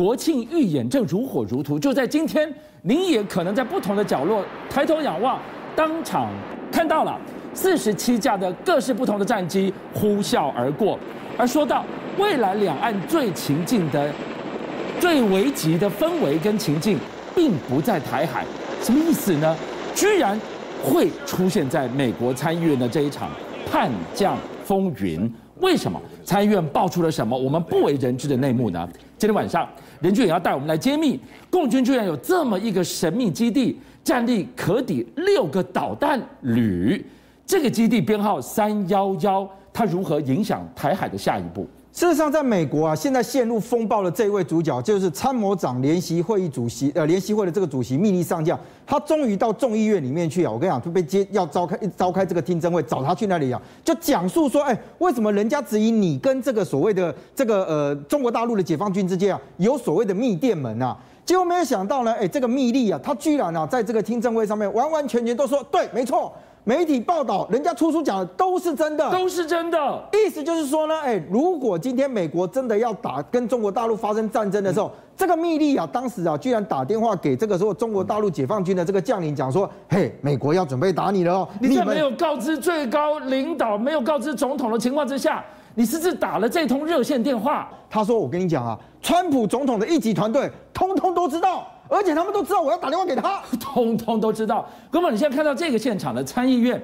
国庆预演正如火如荼，就在今天，您也可能在不同的角落抬头仰望，当场看到了四十七架的各式不同的战机呼啸而过。而说到未来两岸最情境的、最危急的氛围跟情境，并不在台海，什么意思呢？居然会出现在美国参议院的这一场叛将风云。为什么参议院爆出了什么我们不为人知的内幕呢？今天晚上，任俊也要带我们来揭秘，共军居然有这么一个神秘基地，战力可抵六个导弹旅。这个基地编号三幺幺，它如何影响台海的下一步？事实上，在美国啊，现在陷入风暴的这一位主角，就是参谋长联席会议主席，呃，联席会的这个主席密利上将，他终于到众议院里面去啊。我跟你讲，就被接要召开召开这个听证会，找他去那里啊，就讲述说，哎，为什么人家质疑你跟这个所谓的这个呃中国大陆的解放军之间啊，有所谓的密电门啊？结果没有想到呢，哎，这个密利啊，他居然啊，在这个听证会上面完完全全都说对，没错。媒体报道，人家出书讲的都是真的，都是真的。意思就是说呢，哎，如果今天美国真的要打跟中国大陆发生战争的时候，嗯、这个密利啊，当时啊，居然打电话给这个时候中国大陆解放军的这个将领，讲说，嘿，美国要准备打你了哦。你在没有告知最高领导、没有告知总统的情况之下，你私自打了这通热线电话。他说，我跟你讲啊，川普总统的一级团队通通都知道。而且他们都知道我要打电话给他，通通都知道。哥们，你现在看到这个现场的参议院，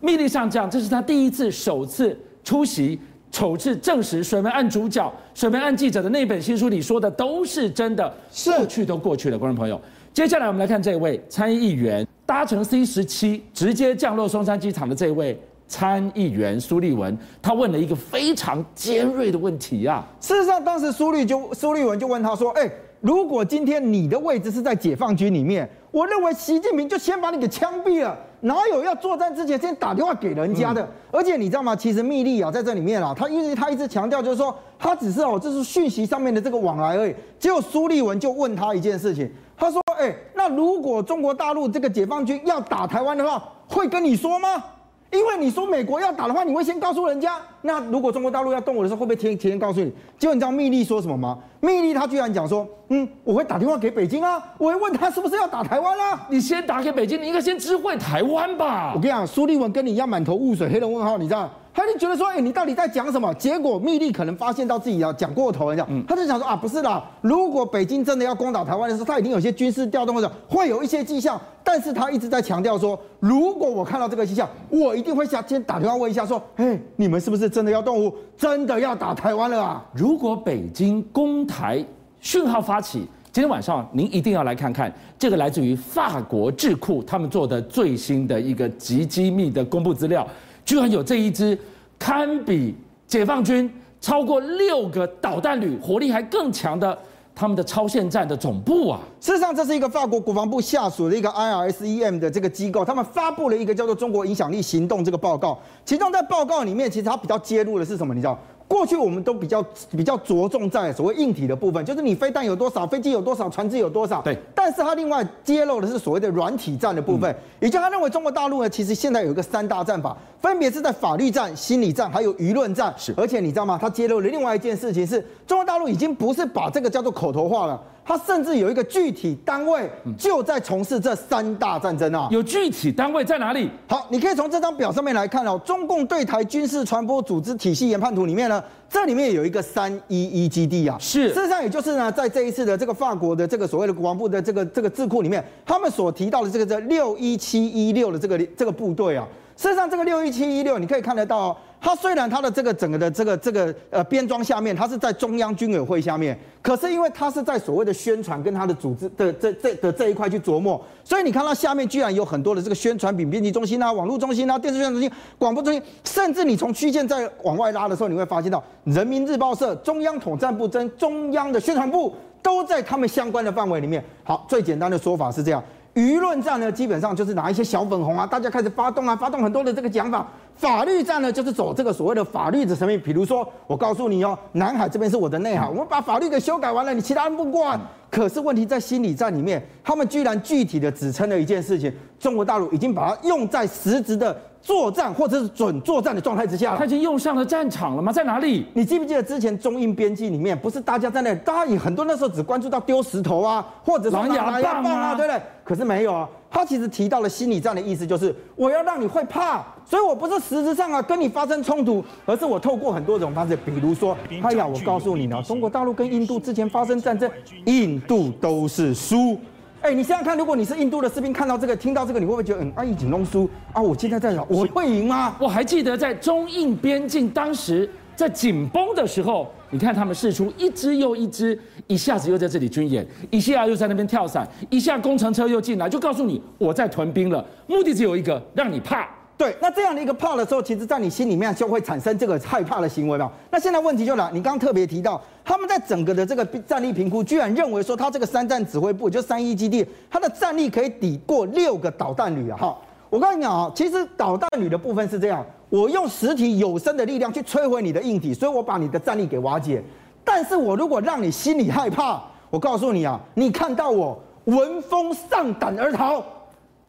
密利上将，这是他第一次、首次出席，首次证实水门案主角、水门案记者的那本新书里说的都是真的。是过去都过去了，观众朋友。接下来我们来看这位参议员搭乘 C 十七直接降落松山机场的这位参议员苏立文，他问了一个非常尖锐的问题啊。事实上，当时苏立就苏立文就问他说：“哎。”如果今天你的位置是在解放军里面，我认为习近平就先把你给枪毙了，哪有要作战之前先打电话给人家的？嗯、而且你知道吗？其实密利啊，在这里面啊，他因为他一直强调就是说，他只是哦，这是讯息上面的这个往来而已。结果苏立文就问他一件事情，他说：“哎，那如果中国大陆这个解放军要打台湾的话，会跟你说吗？”因为你说美国要打的话，你会先告诉人家。那如果中国大陆要动我的时候，会不会提前告诉你？结果你知道密利说什么吗？密利他居然讲说，嗯，我会打电话给北京啊，我会问他是不是要打台湾啊。你先打给北京，你应该先知会台湾吧。我跟你讲，苏立文跟你一样满头雾水，黑人问号，你知道？他就觉得说，哎，你到底在讲什么？结果密利可能发现到自己要讲过头了，这样，他就想说啊，不是啦，如果北京真的要攻打台湾的时候，他已经有些军事调动或者会有一些迹象，但是他一直在强调说，如果我看到这个迹象，我一定会下先打电话问一下，说，哎，你们是不是真的要动武，真的要打台湾了啊？如果北京攻台讯号发起，今天晚上您一定要来看看这个来自于法国智库他们做的最新的一个极机密的公布资料。居然有这一支堪比解放军超过六个导弹旅，火力还更强的他们的超限战的总部啊！事实上，这是一个法国国防部下属的一个 IRSEM 的这个机构，他们发布了一个叫做“中国影响力行动”这个报告。其中在报告里面，其实他比较揭露的是什么？你知道？过去我们都比较比较着重在所谓硬体的部分，就是你飞弹有多少，飞机有多少，船只有多少。对。但是他另外揭露的是所谓的软体战的部分，也就他认为中国大陆呢，其实现在有一个三大战法，分别是在法律战、心理战还有舆论战。是。而且你知道吗？他揭露了另外一件事情是，中国大陆已经不是把这个叫做口头化了。他甚至有一个具体单位，就在从事这三大战争啊！有具体单位在哪里？好，你可以从这张表上面来看哦。中共对台军事传播组织体系研判图里面呢，这里面有一个三一一基地啊。是，事实上也就是呢，在这一次的这个法国的这个所谓的国防部的这个这个智库里面，他们所提到的这个这六一七一六的这个这个部队啊。事实上，这个六一七一六，你可以看得到。它虽然它的这个整个的这个这个呃编装下面，它是在中央军委会下面，可是因为它是在所谓的宣传跟它的组织的这这的这一块去琢磨，所以你看它下面居然有很多的这个宣传品编辑中心啊、网络中心啊、电视宣传中心、广播中心，甚至你从区线再往外拉的时候，你会发现到人民日报社、中央统战部、跟中央的宣传部都在他们相关的范围里面。好，最简单的说法是这样。舆论战呢，基本上就是拿一些小粉红啊，大家开始发动啊，发动很多的这个讲法。法律战呢，就是走这个所谓的法律的层面，比如说，我告诉你哦，南海这边是我的内海，我们把法律给修改完了，你其他人不管。可是问题在心理战里面，他们居然具体的指称了一件事情：中国大陆已经把它用在实质的作战或者是准作战的状态之下，他已经用上了战场了吗？在哪里？你记不记得之前中印边境里面，不是大家在那里，大家也很多那时候只关注到丢石头啊，或者是狼牙棒啊，对不对？可是没有啊，他其实提到了心理战的意思，就是我要让你会怕，所以我不是实质上啊跟你发生冲突，而是我透过很多种方式，比如说，哎呀，我告诉你呢，中国大陆跟印度之前发生战争，印度都是输。哎，你想想看，如果你是印度的士兵，看到这个，听到这个，你会不会觉得，嗯，阿、啊、一景龙输啊？我现在在想，我会赢吗？我还记得在中印边境，当时在紧绷的时候，你看他们试出一支又一支，一下子又在这里军演，一下又在那边跳伞，一下工程车又进来，就告诉你我在屯兵了，目的只有一个，让你怕。对，那这样的一个怕的时候，其实，在你心里面就会产生这个害怕的行为嘛。那现在问题就来，你刚刚特别提到，他们在整个的这个战力评估，居然认为说，他这个三战指挥部就三一基地，他的战力可以抵过六个导弹旅啊。哈，我告诉你啊，其实导弹旅的部分是这样，我用实体有生的力量去摧毁你的硬体，所以我把你的战力给瓦解。但是我如果让你心里害怕，我告诉你啊，你看到我闻风丧胆而逃。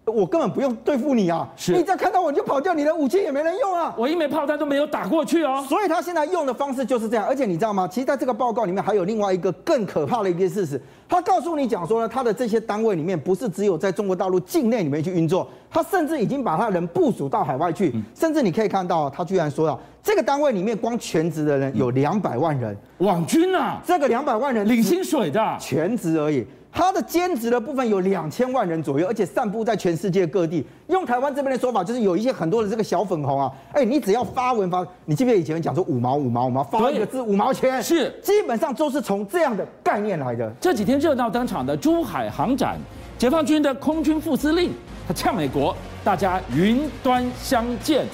我根本不用对付你啊！是你只要看到我你就跑掉，你的武器也没人用啊！我一枚炮弹都没有打过去哦。所以他现在用的方式就是这样，而且你知道吗？其实在这个报告里面还有另外一个更可怕的一件事实，他告诉你讲说呢，他的这些单位里面不是只有在中国大陆境内里面去运作，他甚至已经把他的人部署到海外去，甚至你可以看到，他居然说到这个单位里面光全职的人有两百万人，网军啊！这个两百万人领薪水的全职而已。他的兼职的部分有两千万人左右，而且散布在全世界各地。用台湾这边的说法，就是有一些很多的这个小粉红啊，哎，你只要发文发，你记不记得以前讲说五毛五毛五毛发一个字五毛钱，是基本上都是从这样的概念来的。这几天热闹登场的珠海航展，解放军的空军副司令他呛美国，大家云端相见。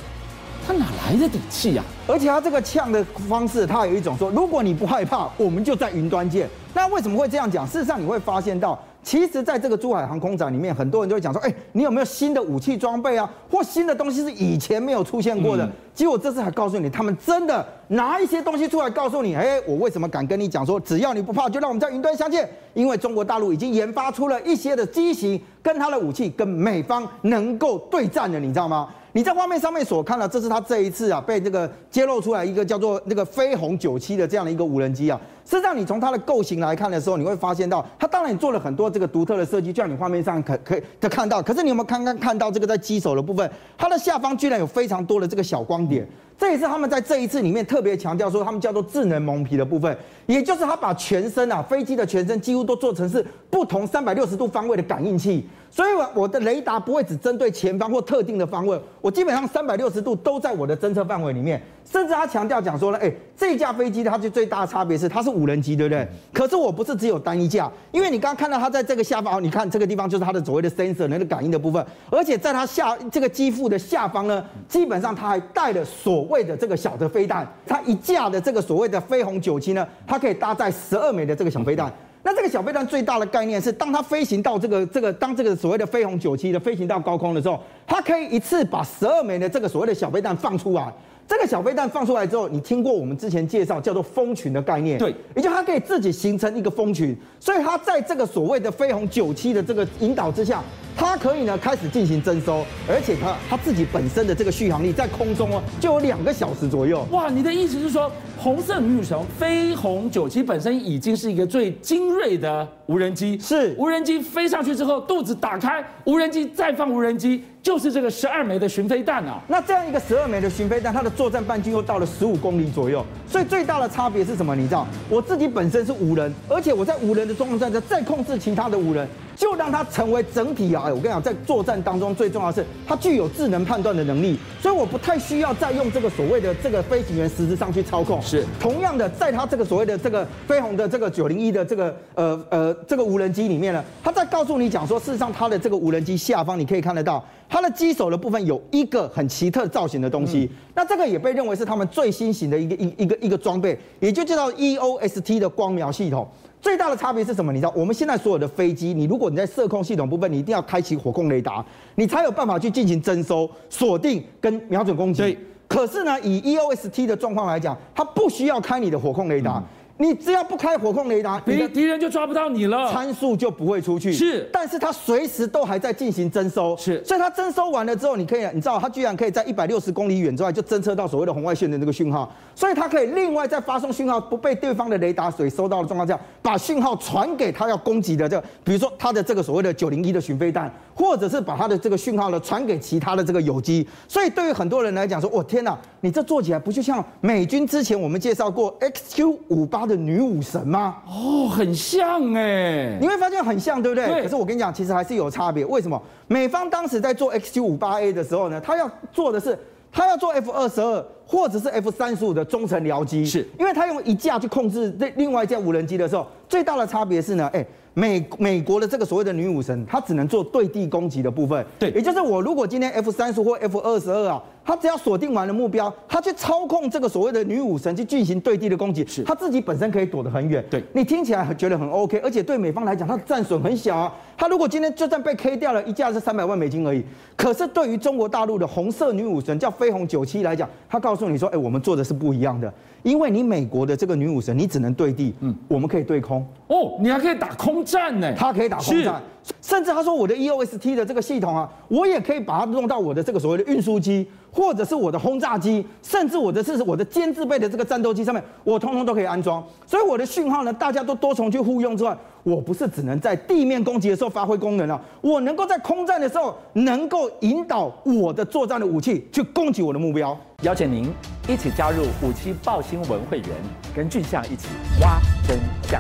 他哪来的底气呀？而且他这个呛的方式，他有一种说：如果你不害怕，我们就在云端见。那为什么会这样讲？事实上，你会发现到，其实在这个珠海航空展里面，很多人都会讲说：哎，你有没有新的武器装备啊？或新的东西是以前没有出现过的？结果这次还告诉你，他们真的拿一些东西出来告诉你：哎，我为什么敢跟你讲说，只要你不怕，就让我们在云端相见？因为中国大陆已经研发出了一些的机型，跟他的武器跟美方能够对战的，你知道吗？你在画面上面所看到，这是他这一次啊被这个揭露出来一个叫做那个飞鸿九七的这样的一个无人机啊。实际上，你从它的构型来看的时候，你会发现到它当然也做了很多这个独特的设计，就像你画面上可可以的看到。可是你有没有刚刚看到这个在机首的部分，它的下方居然有非常多的这个小光点？这也是他们在这一次里面特别强调说，他们叫做智能蒙皮的部分，也就是他把全身啊飞机的全身几乎都做成是不同三百六十度方位的感应器。所以，我我的雷达不会只针对前方或特定的方位，我基本上三百六十度都在我的侦测范围里面。甚至他强调讲说呢，哎，这架飞机它就最大的差别是它是无人机，对不对？可是我不是只有单一架，因为你刚刚看到它在这个下方，你看这个地方就是它的所谓的 sensor 那个感应的部分，而且在它下这个机腹的下方呢，基本上它还带了所谓的这个小的飞弹，它一架的这个所谓的飞鸿九七呢，它可以搭载十二枚的这个小飞弹。那这个小飞弹最大的概念是，当它飞行到这个这个当这个所谓的飞鸿九七的飞行到高空的时候，它可以一次把十二枚的这个所谓的小飞弹放出来。这个小飞弹放出来之后，你听过我们之前介绍叫做蜂群的概念？对，也就它可以自己形成一个蜂群，所以它在这个所谓的飞鸿九七的这个引导之下。它可以呢开始进行征收，而且它它自己本身的这个续航力在空中哦就有两个小时左右。哇，你的意思是说，红色女神飞鸿九七本身已经是一个最精锐的无人机，是无人机飞上去之后，肚子打开，无人机再放无人机，就是这个十二枚的巡飞弹啊。那这样一个十二枚的巡飞弹，它的作战半径又到了十五公里左右，所以最大的差别是什么？你知道，我自己本身是无人，而且我在无人的状况下再控制其他的无人。就让它成为整体啊！哎，我跟你讲，在作战当中最重要的是它具有智能判断的能力，所以我不太需要再用这个所谓的这个飞行员实质上去操控。是，同样的，在它这个所谓的这个飞鸿的这个九零一的这个呃呃这个无人机里面呢，它在告诉你讲说，事实上它的这个无人机下方你可以看得到，它的机首的部分有一个很奇特造型的东西，嗯、那这个也被认为是他们最新型的一个一一个一个装备，也就叫做 EOST 的光瞄系统。最大的差别是什么？你知道，我们现在所有的飞机，你如果你在射控系统部分，你一定要开启火控雷达，你才有办法去进行征收、锁定跟瞄准攻击。可是呢，以 EOST 的状况来讲，它不需要开你的火控雷达，你只要不开火控雷达，敌敌人就抓不到你了，参数就不会出去。是，但是它随时都还在进行征收。是，所以它征收完了之后，你可以，你知道它居然可以在一百六十公里远之外就侦测到所谓的红外线的那个讯号，所以它可以另外再发送讯号，不被对方的雷达所收到的状况下，把讯号传给它要攻击的这个，比如说它的这个所谓的九零一的巡飞弹，或者是把它的这个讯号呢传给其他的这个友机。所以对于很多人来讲说，我、哦、天哪，你这做起来不就像美军之前我们介绍过 XQ 五八的女武神？吗？哦，很像哎，你会发现很像，对不对？对。可是我跟你讲，其实还是有差别。为什么？美方当时在做 XQ 五八 A 的时候呢，他要做的是，他要做 F 二十二或者是 F 三十五的中程僚机，是因为他用一架去控制这另外一架无人机的时候，最大的差别是呢，哎。美美国的这个所谓的女武神，她只能做对地攻击的部分。对，也就是我如果今天 F 三十或 F 二十二啊，它只要锁定完了目标，他去操控这个所谓的女武神去进行对地的攻击，是他自己本身可以躲得很远。对，你听起来觉得很 OK，而且对美方来讲，他的战损很小啊。他如果今天就算被 K 掉了，一架是三百万美金而已。可是对于中国大陆的红色女武神叫飞鸿九七来讲，他告诉你说，哎，我们做的是不一样的。因为你美国的这个女武神，你只能对地，嗯，我们可以对空哦，你还可以打空战呢，他可以打空战，甚至他说我的 EOST 的这个系统啊，我也可以把它弄到我的这个所谓的运输机，或者是我的轰炸机，甚至我的是我的歼制备的这个战斗机上面，我通通都可以安装。所以我的讯号呢，大家都多重去互用之外，我不是只能在地面攻击的时候发挥功能了，我能够在空战的时候，能够引导我的作战的武器去攻击我的目标。邀请您一起加入五七爆新闻会员，跟俊相一起挖真相。